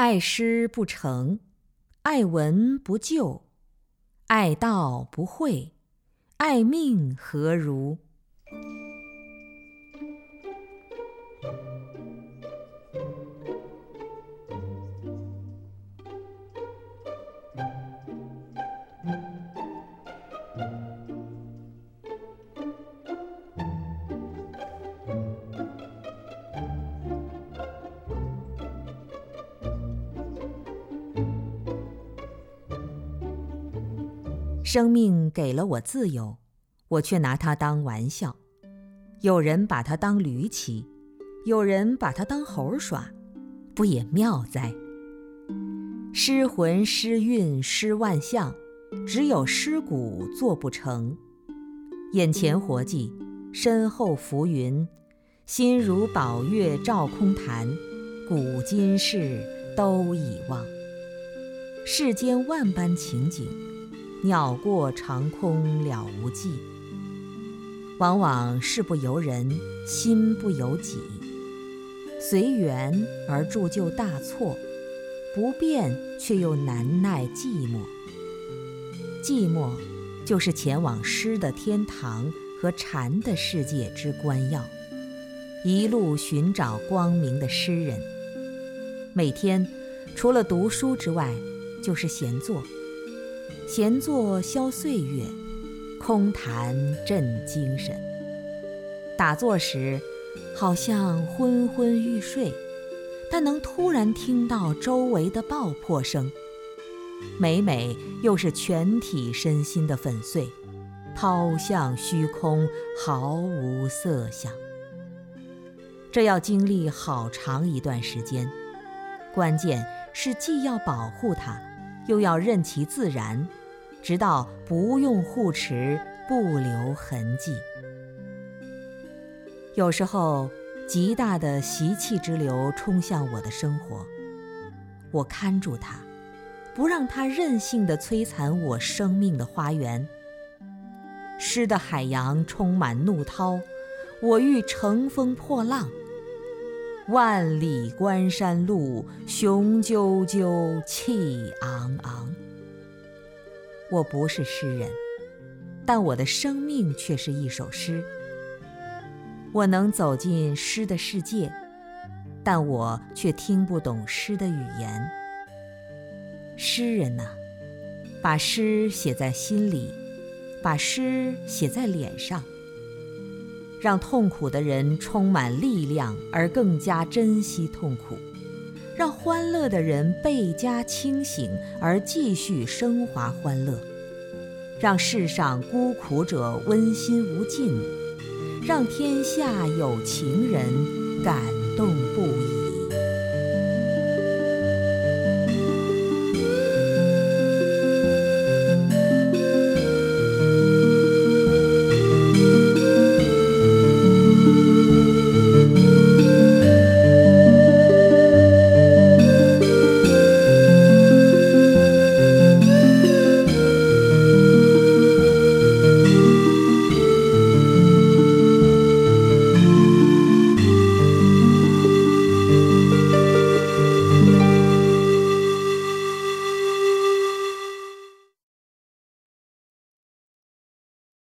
爱师不成，爱文不就，爱道不会，爱命何如？生命给了我自由，我却拿它当玩笑。有人把它当驴骑，有人把它当猴耍，不也妙哉？诗魂诗韵诗万象，只有诗骨做不成。眼前活计，身后浮云，心如宝月照空潭，古今事都已忘。世间万般情景。鸟过长空了无迹，往往事不由人，心不由己。随缘而铸就大错，不变却又难耐寂寞。寂寞，就是前往诗的天堂和禅的世界之关要。一路寻找光明的诗人，每天除了读书之外，就是闲坐。闲坐消岁月，空谈振精神。打坐时，好像昏昏欲睡，但能突然听到周围的爆破声，每每又是全体身心的粉碎，抛向虚空，毫无色相。这要经历好长一段时间，关键是既要保护它，又要任其自然。直到不用护持，不留痕迹。有时候，极大的习气之流冲向我的生活，我看住它，不让它任性地摧残我生命的花园。诗的海洋充满怒涛，我欲乘风破浪。万里关山路，雄赳赳，气昂昂。我不是诗人，但我的生命却是一首诗。我能走进诗的世界，但我却听不懂诗的语言。诗人呐，把诗写在心里，把诗写在脸上，让痛苦的人充满力量，而更加珍惜痛苦。让欢乐的人倍加清醒，而继续升华欢乐；让世上孤苦者温馨无尽；让天下有情人感动不已。